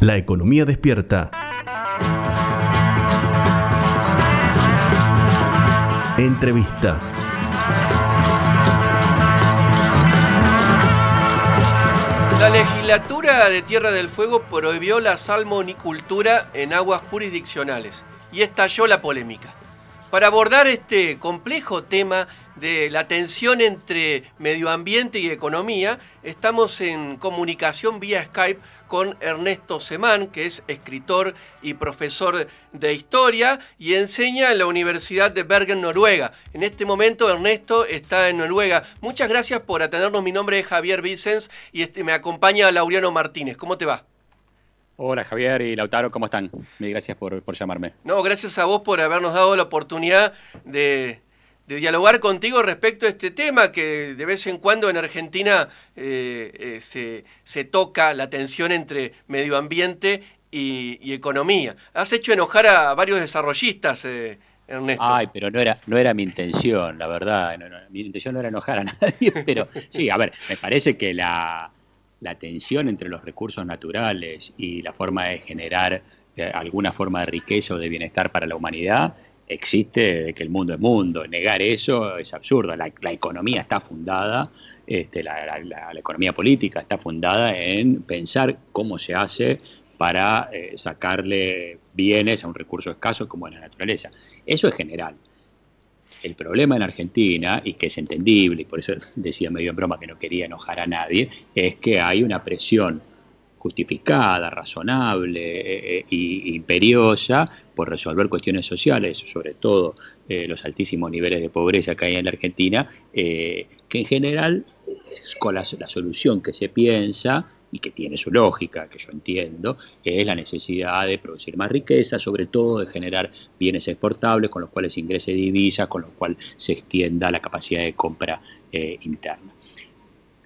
La economía despierta. Entrevista. La legislatura de Tierra del Fuego prohibió la salmonicultura en aguas jurisdiccionales y estalló la polémica. Para abordar este complejo tema de la tensión entre medio ambiente y economía, estamos en comunicación vía Skype con Ernesto Semán, que es escritor y profesor de historia y enseña en la Universidad de Bergen, Noruega. En este momento Ernesto está en Noruega. Muchas gracias por atendernos. Mi nombre es Javier Vicens y este, me acompaña Laureano Martínez. ¿Cómo te va? Hola Javier y Lautaro, ¿cómo están? Gracias por, por llamarme. No, gracias a vos por habernos dado la oportunidad de, de dialogar contigo respecto a este tema que de vez en cuando en Argentina eh, eh, se, toca la tensión entre medio ambiente y, economía. Has hecho enojar a varios desarrollistas, eh, Ernesto. Ay, pero no era, no era mi intención, la verdad. mi intención no era enojar a nadie, pero sí, a ver, me parece que la, la tensión entre los recursos naturales y la forma de generar alguna forma de riqueza o de bienestar para la humanidad existe que el mundo es mundo. Negar eso es absurdo. La, economía está fundada, este, la, economía política está fundada en pensar cómo se hace para eh, sacarle bienes a un recurso escaso como es la naturaleza. Eso es general. El problema en Argentina, y que es entendible, y por eso decía medio en broma que no quería enojar a nadie, es que hay una presión justificada, razonable e imperiosa por resolver cuestiones sociales, sobre todo eh, los altísimos niveles de pobreza que hay en la Argentina, que en general con la, solución que se piensa y que tiene su lógica, que yo entiendo, es la necesidad de producir más riqueza, sobre todo de generar bienes exportables con los cuales ingrese divisas, con los cuales se extienda la capacidad de compra interna.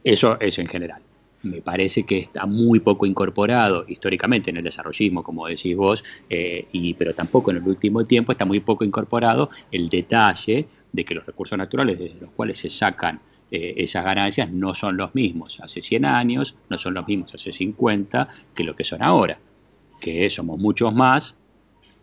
Eso es en general me parece que está muy poco incorporado históricamente en el desarrollismo, como decís vos, eh, y, pero tampoco en el último tiempo está muy poco incorporado el detalle de que los recursos naturales desde los cuales se sacan eh, esas ganancias no son los mismos hace 100 años, no son los mismos hace 50 que lo que son ahora, que somos muchos más,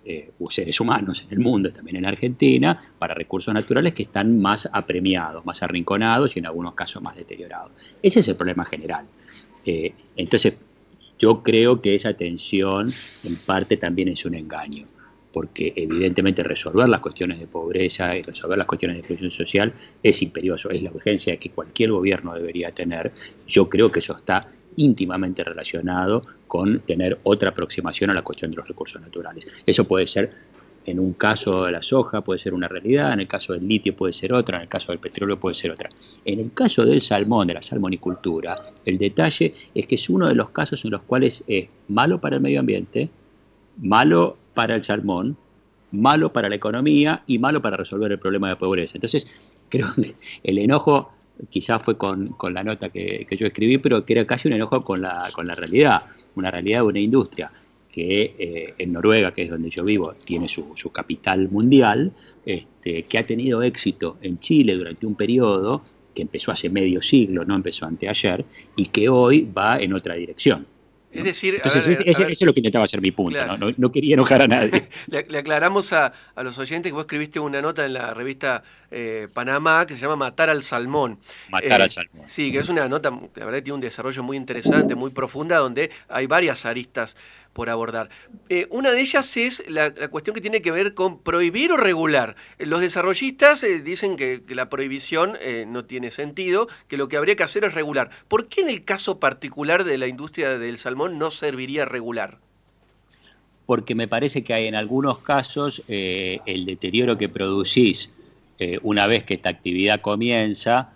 eh, seres humanos en el mundo, también en Argentina, para recursos naturales que están más apremiados, más arrinconados y en algunos casos más deteriorados. Ese es el problema general. Eh, entonces, yo creo que esa tensión en parte también es un engaño, porque evidentemente resolver las cuestiones de pobreza y resolver las cuestiones de exclusión social es imperioso, es la urgencia que cualquier gobierno debería tener. Yo creo que eso está íntimamente relacionado con tener otra aproximación a la cuestión de los recursos naturales. Eso puede ser en un caso de la soja puede ser una realidad, en el caso del litio puede ser otra, en el caso del petróleo puede ser otra. En el caso del salmón, de la salmonicultura, el detalle es que es uno de los casos en los cuales es malo para el medio ambiente, malo para el salmón, malo para la economía y malo para resolver el problema de pobreza. Entonces, creo que el enojo quizás fue con, la nota que, yo escribí, pero que era casi un enojo con la, con la realidad, una realidad de una industria que eh, en Noruega, que es donde yo vivo, tiene su, capital mundial, este, que ha tenido éxito en Chile durante un periodo que empezó hace medio siglo, no empezó anteayer, y que hoy va en otra dirección. Es decir, eso es lo que intentaba hacer mi punto, ¿no? quería enojar a nadie. le, aclaramos a, los oyentes que vos escribiste una nota en la revista eh, Panamá que se llama Matar al Salmón. Matar al eh, Salmón. Sí, que es una nota, la verdad, tiene un desarrollo muy interesante, muy profunda, donde hay varias aristas por abordar. Eh, una de ellas es la, cuestión que tiene que ver con prohibir o regular. Los desarrollistas eh, dicen que, la prohibición eh, no tiene sentido, que lo que habría que hacer es regular. ¿Por qué en el caso particular de la industria del salmón no serviría regular? Porque me parece que hay en algunos casos el deterioro que producís una vez que esta actividad comienza,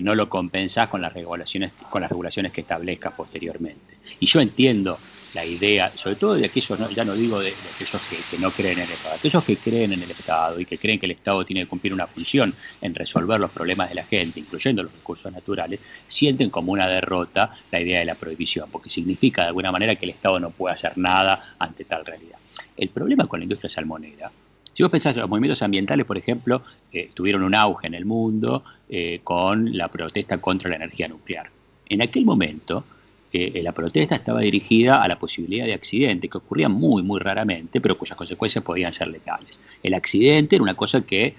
no lo compensás con las regulaciones, con las regulaciones que establezcas posteriormente. Y yo entiendo la idea, sobre todo de aquellos, ya no digo de, aquellos que, no creen en el Estado, aquellos que creen en el Estado y que creen que el Estado tiene que cumplir una función en resolver los problemas de la gente, incluyendo los recursos naturales, sienten como una derrota la idea de la prohibición, porque significa de alguna manera que el Estado no puede hacer nada ante tal realidad. El problema con la industria salmonera si vos pensás, los movimientos ambientales, por ejemplo, eh, tuvieron un auge en el mundo eh, con la protesta contra la energía nuclear. En aquel momento, eh, la protesta estaba dirigida a la posibilidad de accidente, que ocurría muy, muy raramente, pero cuyas consecuencias podían ser letales. El accidente era una cosa que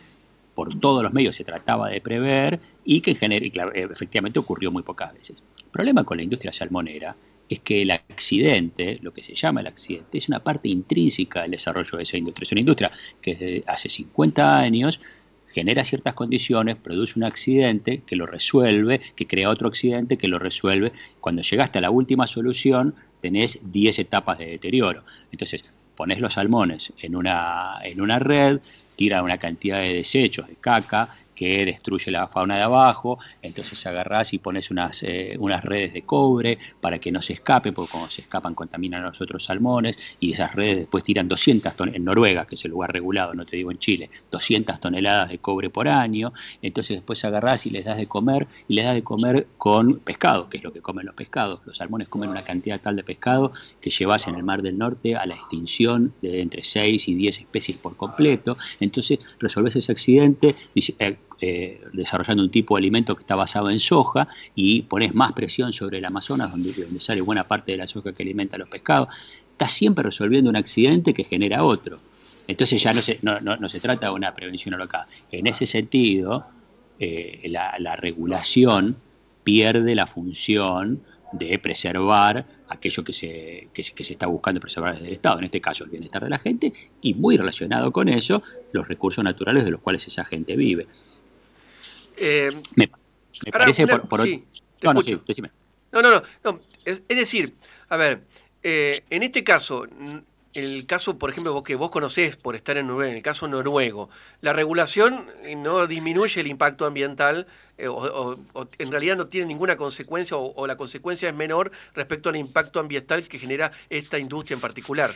por todos los medios se trataba de prever y que efectivamente ocurrió muy pocas veces. El problema con la industria salmonera es que el accidente, lo que se llama el accidente, es una parte intrínseca del desarrollo de esa industria. Es una industria que desde hace 50 años genera ciertas condiciones, produce un accidente que lo resuelve, que crea otro accidente que lo resuelve. Cuando llegaste a la última solución, tenés 10 etapas de deterioro. Entonces, pones los salmones en una, en una red, tira una cantidad de desechos, de caca, que destruye la fauna de abajo, entonces agarrás y pones unas, eh, unas redes de cobre para que no se escape, porque cuando se escapan contaminan a los otros salmones, y esas redes después tiran 200 toneladas, en Noruega, que es el lugar regulado, no te digo en Chile, 200 toneladas de cobre por año, entonces después agarrás y les das de comer, y les das de comer con pescado, que es lo que comen los pescados. Los salmones comen una cantidad tal de pescado que llevas en el Mar del Norte a la extinción de entre 6 y 10 especies por completo, entonces resolves ese accidente, eh, eh, desarrollando un tipo de alimento que está basado en soja y pones más presión sobre el Amazonas, donde, sale buena parte de la soja que alimenta a los pescados, estás siempre resolviendo un accidente que genera otro. Entonces ya no se, no, se trata de una prevención local. En ese sentido, eh, la, regulación pierde la función de preservar aquello que se, que, se está buscando preservar desde el Estado, en este caso el bienestar de la gente, y muy relacionado con eso, los recursos naturales de los cuales esa gente vive. Eh, me, parece por, por sí, no, no, no, no, no, Es, decir, a ver, eh, en este caso, el caso, por ejemplo, vos que vos conocés por estar en Noruega, en el caso noruego, la regulación no disminuye el impacto ambiental eh, o, en realidad no tiene ninguna consecuencia o, la consecuencia es menor respecto al impacto ambiental que genera esta industria en particular.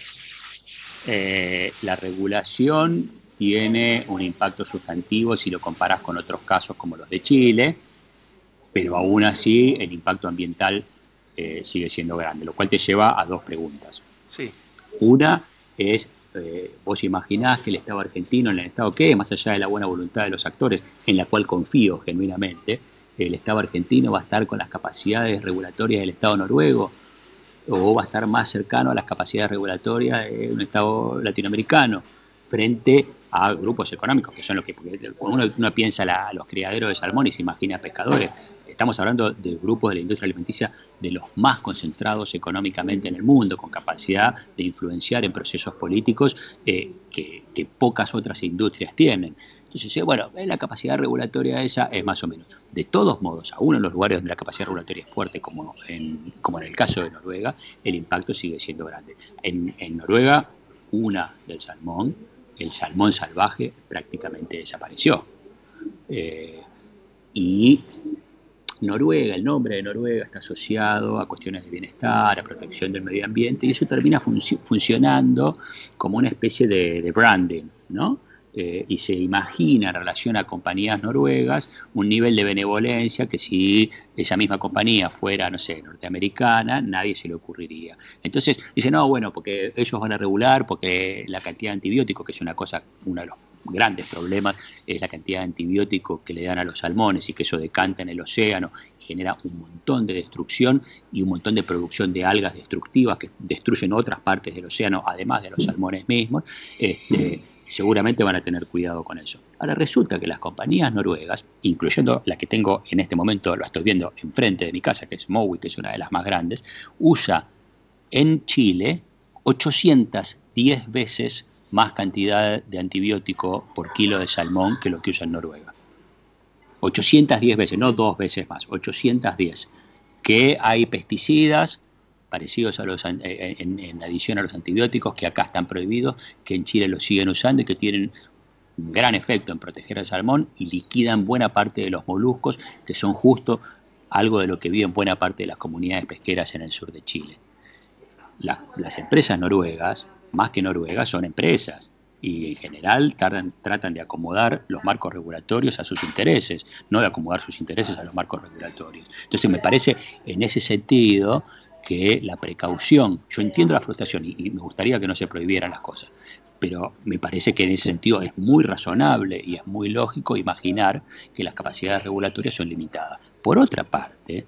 la regulación tiene un impacto sustantivo si lo comparas con otros casos como los de Chile, pero aún así el impacto ambiental eh, sigue siendo grande, lo cual te lleva a dos preguntas. Sí. Una es, eh, vos imaginás que el Estado argentino, en el Estado que, más allá de la buena voluntad de los actores, en la cual confío genuinamente, el Estado argentino va a estar con las capacidades regulatorias del Estado noruego o va a estar más cercano a las capacidades regulatorias de un Estado latinoamericano frente a grupos económicos, que son los que, cuando uno, piensa a los criaderos de salmón y se imagina pescadores, estamos hablando de grupos de la industria alimenticia de los más concentrados económicamente en el mundo, con capacidad de influenciar en procesos políticos eh, que, pocas otras industrias tienen. Entonces, bueno, la capacidad regulatoria esa es más o menos. De todos modos, aún en los lugares donde la capacidad regulatoria es fuerte, como en, como en el caso de Noruega, el impacto sigue siendo grande. En, en Noruega, una del salmón el salmón salvaje prácticamente desapareció. Eh, y Noruega, el nombre de Noruega está asociado a cuestiones de bienestar, a protección del medio ambiente, y eso termina funcionando como una especie de, de branding, ¿no? Eh, y se imagina en relación a compañías noruegas un nivel de benevolencia que si esa misma compañía fuera, no sé, norteamericana, nadie se le ocurriría. Entonces dice, no, bueno, porque ellos van a regular, porque la cantidad de antibióticos, que es una cosa, uno de los grandes problemas es la cantidad de antibióticos que le dan a los salmones y que eso decanta en el océano, genera un montón de destrucción y un montón de producción de algas destructivas que destruyen otras partes del océano, además de los salmones mismos. Este, seguramente van a tener cuidado con eso. Ahora resulta que las compañías noruegas, incluyendo la que tengo en este momento, lo estoy viendo enfrente de mi casa, que es Mowi, que es una de las más grandes, usa en Chile 810 veces más cantidad de antibiótico por kilo de salmón que lo que usa en Noruega. 810 veces, no dos veces más, 810. Que hay pesticidas, parecidos a los, eh, en, adición a los antibióticos que acá están prohibidos, que en Chile los siguen usando y que tienen un gran efecto en proteger al salmón y liquidan buena parte de los moluscos, que son justo algo de lo que viven buena parte de las comunidades pesqueras en el sur de Chile. las empresas noruegas, más que noruegas, son empresas y en general tratan de acomodar los marcos regulatorios a sus intereses, no de acomodar sus intereses a los marcos regulatorios. Entonces me parece en ese sentido que la precaución, yo entiendo la frustración y, me gustaría que no se prohibieran las cosas, pero me parece que en ese sentido es muy razonable y es muy lógico imaginar que las capacidades regulatorias son limitadas. Por otra parte,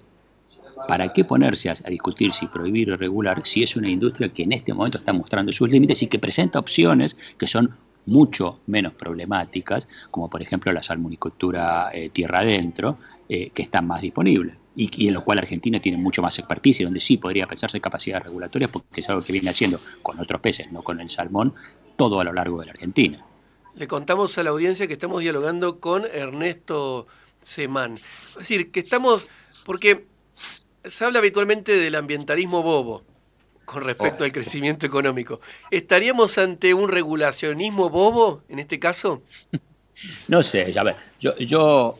¿para qué ponerse a, discutir si prohibir o regular si es una industria que en este momento está mostrando sus límites y que presenta opciones que son mucho menos problemáticas, como por ejemplo la salmonicultura eh, tierra adentro, eh, que están más disponibles. Y, en lo cual Argentina tiene mucho más expertise, donde sí podría pensarse capacidades regulatorias, porque es algo que viene haciendo con otros peces, no con el salmón, todo a lo largo de la Argentina. Le contamos a la audiencia que estamos dialogando con Ernesto Semán. Es decir, que estamos, porque se habla habitualmente del ambientalismo bobo con respecto al crecimiento económico. ¿Estaríamos ante un regulacionismo bobo en este caso? No sé, a ver, yo, yo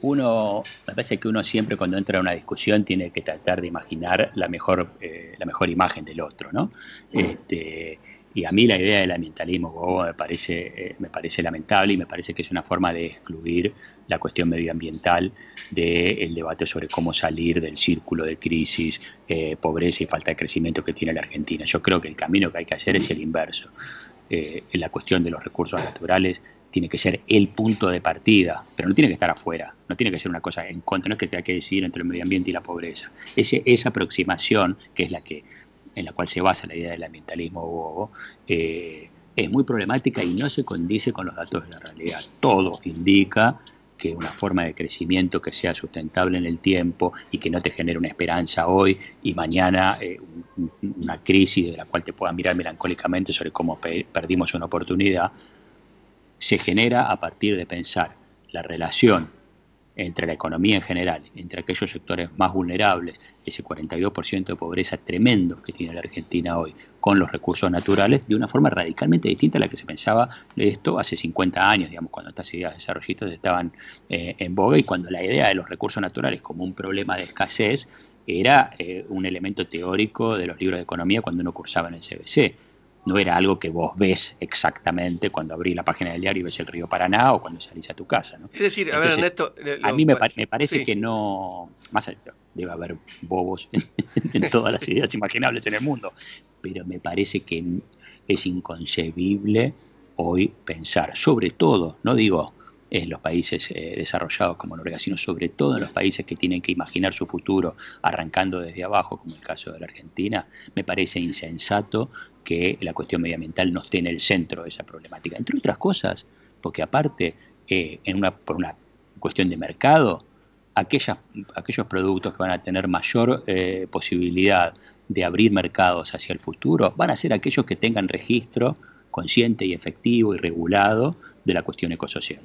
uno, me parece que uno siempre cuando entra a una discusión tiene que tratar de imaginar la mejor, eh, la mejor imagen del otro, ¿no? Este, y a mí la idea del ambientalismo me parece, eh, me parece lamentable y me parece que es una forma de excluir la cuestión medioambiental del debate sobre cómo salir del círculo de crisis, eh, pobreza y falta de crecimiento que tiene la Argentina. Yo creo que el camino que hay que hacer es el inverso. Eh, la cuestión de los recursos naturales tiene que ser el punto de partida, pero no tiene que estar afuera, no tiene que ser una cosa en contra, no es que tenga que decidir entre el medio ambiente y la pobreza. Ese, esa aproximación, que es la que en la cual se basa la idea del ambientalismo bobo, eh, es muy problemática y no se condice con los datos de la realidad. Todo indica que una forma de crecimiento que sea sustentable en el tiempo y que no te genere una esperanza hoy y mañana eh, una crisis de la cual te puedas mirar melancólicamente sobre cómo perdimos una oportunidad, se genera a partir de pensar la relación entre la economía en general, entre aquellos sectores más vulnerables, ese 42% de pobreza tremendo que tiene la Argentina hoy, con los recursos naturales, de una forma radicalmente distinta a la que se pensaba de esto hace 50 años, digamos, cuando estas ideas desarrollistas estaban eh, en boga y cuando la idea de los recursos naturales como un problema de escasez era eh, un elemento teórico de los libros de economía cuando uno cursaba en el CBC no era algo que vos ves exactamente cuando abrís la página del diario y ves el río Paraná o cuando salís a tu casa. ¿no? Es decir, a ver, Ernesto. a mí me, parece que no. Más allá, debe haber bobos en, todas las ideas imaginables en el mundo, pero me parece que es inconcebible hoy pensar, sobre todo, no digo en los países eh, desarrollados como Noruega, sino sobre todo en los países que tienen que imaginar su futuro arrancando desde abajo, como el caso de la Argentina, me parece insensato que la cuestión medioambiental no esté en el centro de esa problemática. Entre otras cosas, porque aparte, eh, en una, por una cuestión de mercado, aquellas, aquellos productos que van a tener mayor eh, posibilidad de abrir mercados hacia el futuro van a ser aquellos que tengan registro consciente y efectivo y regulado de la cuestión ecosocial.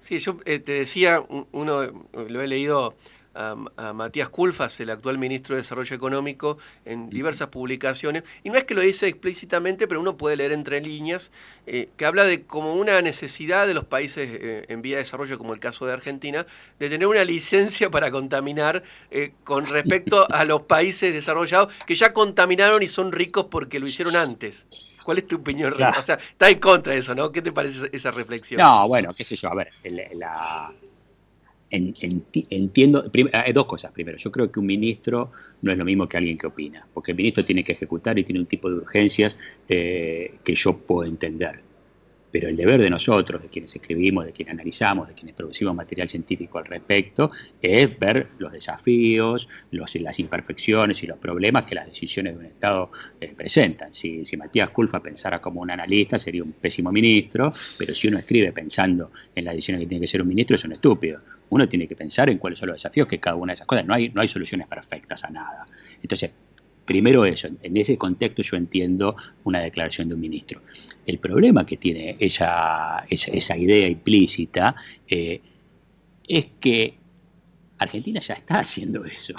Sí, yo eh, te decía, uno lo he leído a, Matías Culfas, el actual ministro de Desarrollo Económico, en diversas publicaciones, y no es que lo dice explícitamente, pero uno puede leer entre líneas, eh, que habla de como una necesidad de los países eh, en vía de desarrollo, como el caso de Argentina, de tener una licencia para contaminar con respecto a los países desarrollados que ya contaminaron y son ricos porque lo hicieron antes. ¿Cuál es tu opinión? O sea, está en contra de eso, ¿no? ¿Qué te parece esa reflexión? No, bueno, qué sé yo, a ver, entiendo, hay dos cosas. Primero, yo creo que un ministro no es lo mismo que alguien que opina, porque el ministro tiene que ejecutar y tiene un tipo de urgencias eh, que yo puedo entender pero el deber de nosotros, de quienes escribimos, de quienes analizamos, de quienes producimos material científico al respecto, es ver los desafíos, los, las imperfecciones y los problemas que las decisiones de un Estado eh, presentan. Si, si, Matías Culfa pensara como un analista, sería un pésimo ministro, pero si uno escribe pensando en las decisiones que tiene que ser un ministro, es un estúpido. Uno tiene que pensar en cuáles son los desafíos que cada una de esas cosas. No hay, no hay soluciones perfectas a nada. Entonces, Primero eso, en ese contexto yo entiendo una declaración de un ministro. El problema que tiene esa, esa, idea implícita eh, es que Argentina ya está haciendo eso.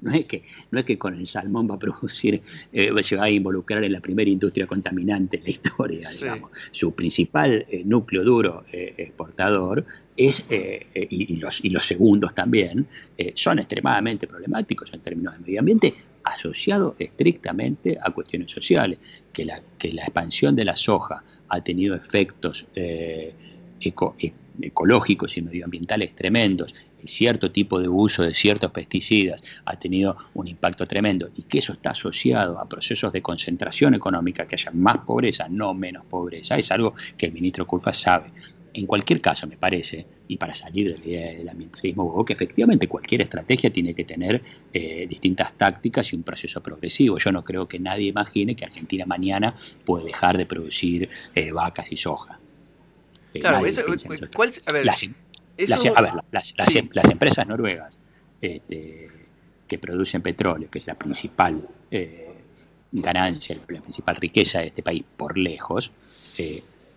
No es que, no es que con el salmón va a producir, eh, se va a involucrar en la primera industria contaminante en la historia, digamos. Su principal eh, núcleo duro exportador es, y, los, y los segundos también, son extremadamente problemáticos en términos de medio ambiente, asociado estrictamente a cuestiones sociales, que la, que la expansión de la soja ha tenido efectos eh, e, ecológicos y medioambientales tremendos, cierto tipo de uso de ciertos pesticidas ha tenido un impacto tremendo y que eso está asociado a procesos de concentración económica, que haya más pobreza, no menos pobreza, es algo que el ministro Culfa sabe. En cualquier caso, me parece, y para salir de la idea del ambientalismo, que efectivamente cualquier estrategia tiene que tener eh, distintas tácticas y un proceso progresivo. Yo no creo que nadie imagine que Argentina mañana puede dejar de producir eh, vacas y soja. claro, eso, ¿cuál, a ver, las, las, empresas noruegas este, que producen petróleo, que es la principal eh, ganancia, la principal riqueza de este país por lejos,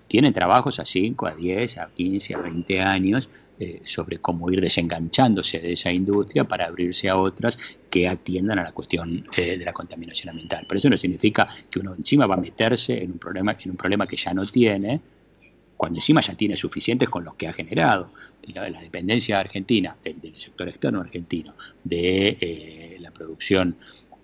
eh, tienen trabajos a 5, a 10, a 15, a 20 años eh, sobre cómo ir desenganchándose de esa industria para abrirse a otras que atiendan a la cuestión de la contaminación ambiental. Pero eso no significa que uno encima va a meterse en un problema, en un problema que ya no tiene, cuando encima ya tiene suficientes con los que ha generado. La, dependencia argentina, del, sector externo argentino, de eh, la producción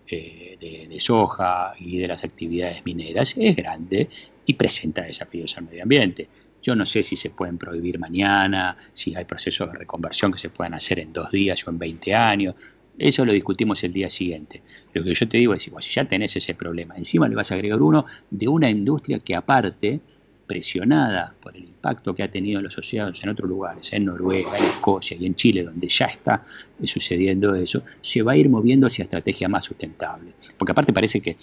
eh, de, soja y de las actividades mineras es grande y presenta desafíos al medio ambiente. Yo no sé si se pueden prohibir mañana, si hay procesos de reconversión que se puedan hacer en dos días o en 20 años. Eso lo discutimos el día siguiente. Lo que yo te digo es, si ya tenés ese problema, encima le vas a agregar uno de una industria que aparte presionada por el impacto que ha tenido en los océanos en otros lugares, en Noruega, en Escocia y en Chile, donde ya está sucediendo eso, se va a ir moviendo hacia estrategias más sustentables. Porque aparte parece que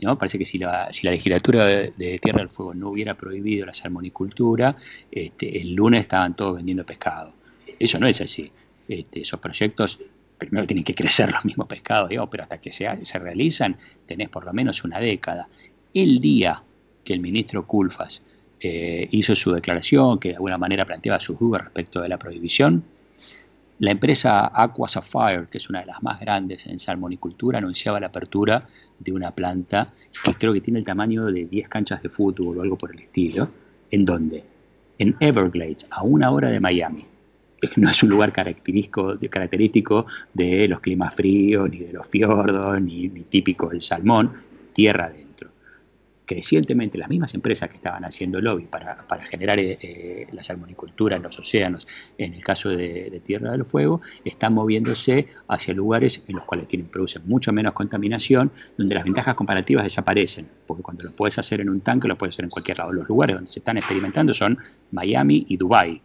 ¿no? Parece que si la, si la legislatura de, Tierra del Fuego no hubiera prohibido la salmonicultura, este, el lunes estaban todos vendiendo pescado. Eso no es así. Este, esos proyectos primero tienen que crecer los mismos pescados, digamos, pero hasta que se, se realizan tenés por lo menos una década. El día que el ministro Culfas eh, hizo su declaración, que de alguna manera planteaba sus dudas respecto de la prohibición. La empresa Aqua Sapphire, que es una de las más grandes en salmonicultura, anunciaba la apertura de una planta que creo que tiene el tamaño de 10 canchas de fútbol o algo por el estilo. ¿En dónde? En Everglades, a una hora de Miami. No es un lugar característico, característico de los climas fríos, ni de los fiordos, ni, ni típico del salmón, tierra de crecientemente las mismas empresas que estaban haciendo lobby para, generar eh, eh, la salmonicultura en los océanos, en el caso de, Tierra del Fuego, están moviéndose hacia lugares en los cuales tienen, producen mucho menos contaminación, donde las ventajas comparativas desaparecen, porque cuando lo puedes hacer en un tanque, lo puedes hacer en cualquier lado. Los lugares donde se están experimentando son Miami y Dubái,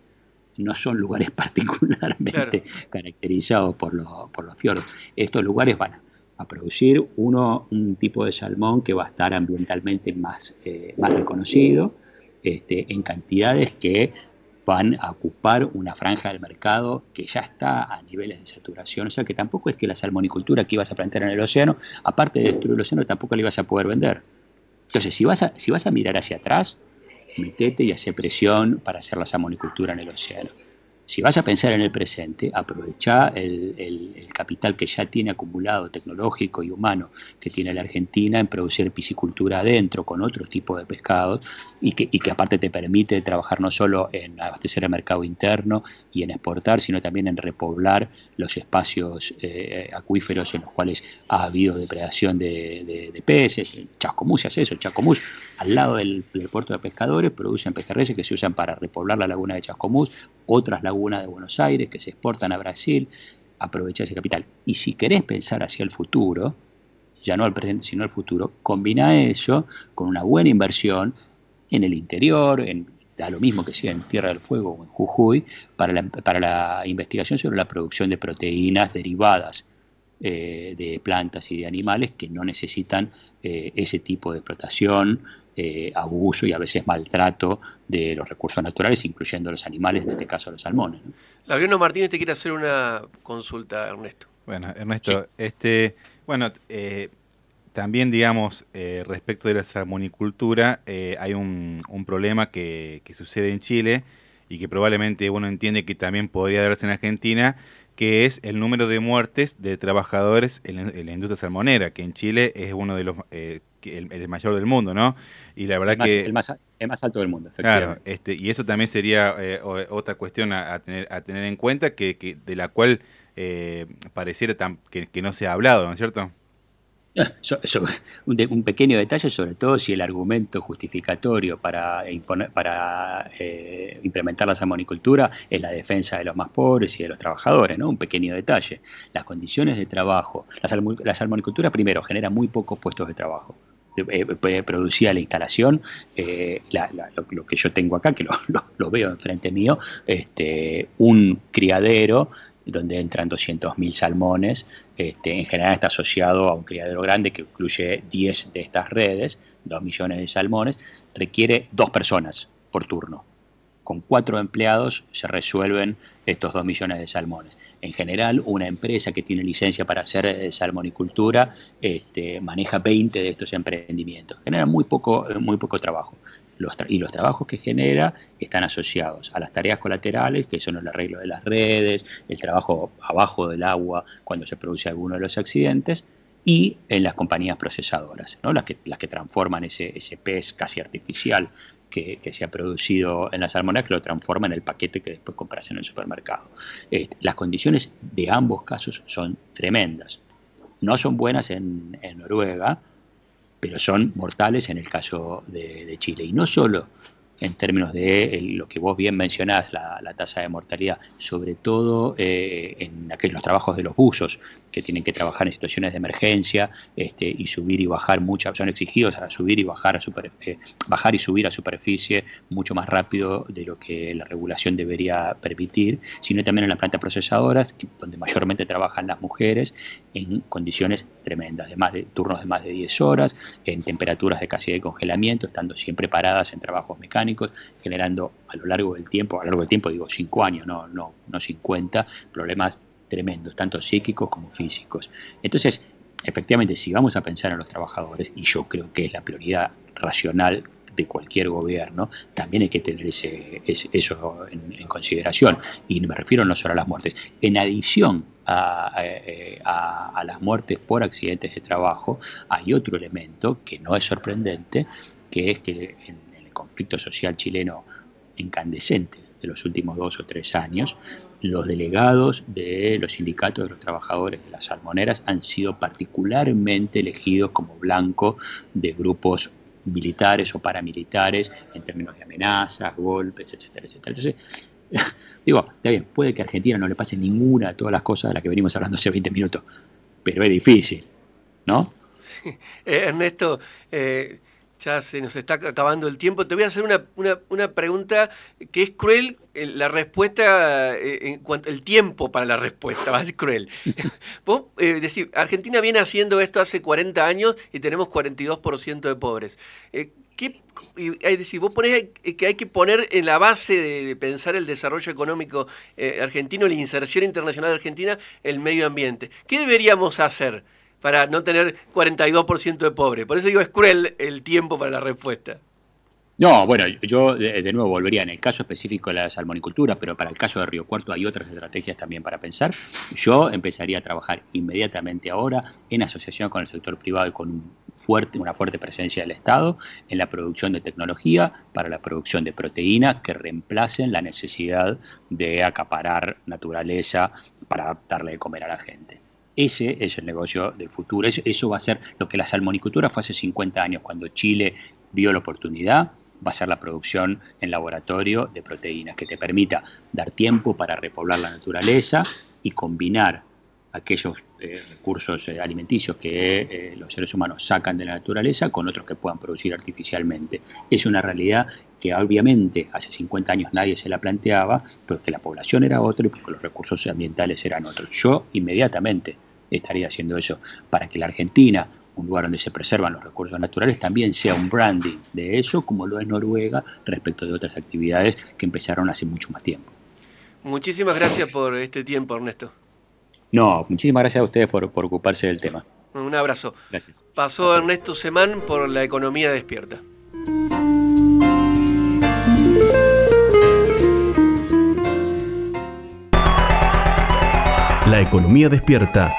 no son lugares particularmente caracterizados por los, por los fiordos. Estos lugares van a producir uno, un tipo de salmón que va a estar ambientalmente más, eh, más reconocido, este, en cantidades que van a ocupar una franja del mercado que ya está a niveles de saturación. O sea que tampoco es que la salmonicultura que ibas a plantear en el océano, aparte de destruir el océano, tampoco la ibas a poder vender. Entonces, si vas a, si vas a mirar hacia atrás, metete y hace presión para hacer la salmonicultura en el océano si vas a pensar en el presente, aprovecha el, capital que ya tiene acumulado tecnológico y humano que tiene la Argentina en producir piscicultura adentro con otro tipo de pescados y que, que aparte te permite trabajar no solo en abastecer el mercado interno y en exportar, sino también en repoblar los espacios eh, acuíferos en los cuales ha habido depredación de, peces. En Chascomús se hace eso, Chascomús al lado del, puerto de pescadores producen pejerreyes que se usan para repoblar la laguna de Chascomús, otras lagunas de Buenos Aires que se exportan a Brasil, aprovecha ese capital. Y si querés pensar hacia el futuro, ya no al presente, sino al futuro, combina eso con una buena inversión en el interior, en, da lo mismo que sea en Tierra del Fuego o en Jujuy, para la, para la investigación sobre la producción de proteínas derivadas eh, de plantas y de animales que no necesitan eh, ese tipo de explotación, eh, abuso y a veces maltrato de los recursos naturales, incluyendo los animales, en este caso los salmones. ¿no? Martínez te quiere hacer una consulta, Ernesto. Bueno, Ernesto, este, bueno, también, digamos, respecto de la salmonicultura, hay un, problema que, que, sucede en Chile y que probablemente uno entiende que también podría darse en Argentina, que es el número de muertes de trabajadores en la, industria salmonera, que en Chile es uno de los eh, el, mayor del mundo, ¿no? Y la verdad que el más, más alto del mundo. Claro, este, y eso también sería eh, otra cuestión a, tener a tener en cuenta que, que de la cual eh, pareciera que, que no se ha hablado, ¿no es cierto? Un, pequeño detalle, sobre todo si el argumento justificatorio para, para eh, implementar la salmonicultura es la defensa de los más pobres y de los trabajadores, ¿no? Un pequeño detalle. Las condiciones de trabajo. La, salmonicultura, primero, genera muy pocos puestos de trabajo. eh, producía la instalación, eh, lo, que yo tengo acá, que lo, veo enfrente mío, este, un criadero donde entran 200.000 salmones, este, en general está asociado a un criadero grande que incluye 10 de estas redes, 2 millones de salmones, requiere dos personas por turno. Con cuatro empleados se resuelven estos 2 millones de salmones. En general, una empresa que tiene licencia para hacer eh, salmonicultura este, maneja 20 de estos emprendimientos. Genera muy poco, eh, muy poco trabajo. Y los trabajos que genera están asociados a las tareas colaterales, que son el arreglo de las redes, el trabajo abajo del agua cuando se produce alguno de los accidentes, y en las compañías procesadoras, ¿no? las, que, las que transforman ese, ese pez casi artificial que, se ha producido en la salmonera, que lo transforma en el paquete que después compras en el supermercado. Eh, las condiciones de ambos casos son tremendas. No son buenas en, Noruega, pero son mortales en el caso de, Chile. Y no solo en términos de lo que vos bien mencionás, la, tasa de mortalidad, sobre todo eh, en aquellos trabajos de los buzos, que tienen que trabajar en situaciones de emergencia este, y subir y bajar muchas, son exigidos a subir y bajar, a eh, bajar y subir a superficie mucho más rápido de lo que la regulación debería permitir, sino también en las plantas procesadoras, donde mayormente trabajan las mujeres, en condiciones tremendas, de más de turnos de más de 10 horas, en temperaturas de casi de congelamiento, estando siempre paradas en trabajos mecánicos, generando a lo largo del tiempo, a lo largo del tiempo digo 5 años, no, no, no 50, problemas tremendos, tanto psíquicos como físicos. Entonces, efectivamente, si vamos a pensar en los trabajadores, y yo creo que es la prioridad racional de cualquier gobierno, también hay que tener eso en, consideración. Y me refiero no solo a las muertes. En adición eh, a, las muertes por accidentes de trabajo, hay otro elemento que no es sorprendente, que es que en conflicto social chileno incandescente de los últimos dos o tres años, los delegados de los sindicatos de los trabajadores de las salmoneras han sido particularmente elegidos como blanco de grupos militares o paramilitares en términos de amenazas, golpes, etcétera, etcétera. Entonces, digo, está bien, puede que a Argentina no le pase ninguna de todas las cosas de las que venimos hablando hace 20 minutos, pero es difícil, ¿no? Eh, Ernesto, eh, ya se nos está acabando el tiempo. Te voy a hacer una, pregunta que es cruel, eh, la respuesta, eh, en cuanto el tiempo para la respuesta, va a ser cruel. Vos eh, decís, Argentina viene haciendo esto hace 40 años y tenemos 42% de pobres. ¿qué, es decir, vos ponés que hay que poner en la base de, pensar el desarrollo económico argentino, la inserción internacional de Argentina, el medio ambiente. ¿Qué deberíamos hacer? Para no tener 42% de pobre. Por eso digo, es cruel el tiempo para la respuesta. No, bueno, yo de, nuevo volvería en el caso específico de la salmonicultura, pero para el caso de Río Cuarto hay otras estrategias también para pensar. Yo empezaría a trabajar inmediatamente ahora en asociación con el sector privado y con un fuerte, una fuerte presencia del Estado en la producción de tecnología para la producción de proteínas que reemplacen la necesidad de acaparar naturaleza para darle de comer a la gente. Ese es el negocio del futuro. Eso va a ser lo que la salmonicultura fue hace 50 años, cuando Chile vio la oportunidad, va a ser la producción en laboratorio de proteínas, que te permita dar tiempo para repoblar la naturaleza y combinar aquellos eh, recursos eh, alimenticios que eh, los seres humanos sacan de la naturaleza con otros que puedan producir artificialmente. Es una realidad que obviamente hace 50 años nadie se la planteaba, porque la población era otra y porque los recursos ambientales eran otros. Yo inmediatamente estaría haciendo eso para que la Argentina, un lugar donde se preservan los recursos naturales, también sea un branding de eso, como lo es Noruega respecto de otras actividades que empezaron hace mucho más tiempo. Muchísimas gracias por este tiempo, Ernesto. No, muchísimas gracias a ustedes por, ocuparse del tema. Un abrazo. Gracias. Pasó Ernesto Semán por la economía despierta. La economía despierta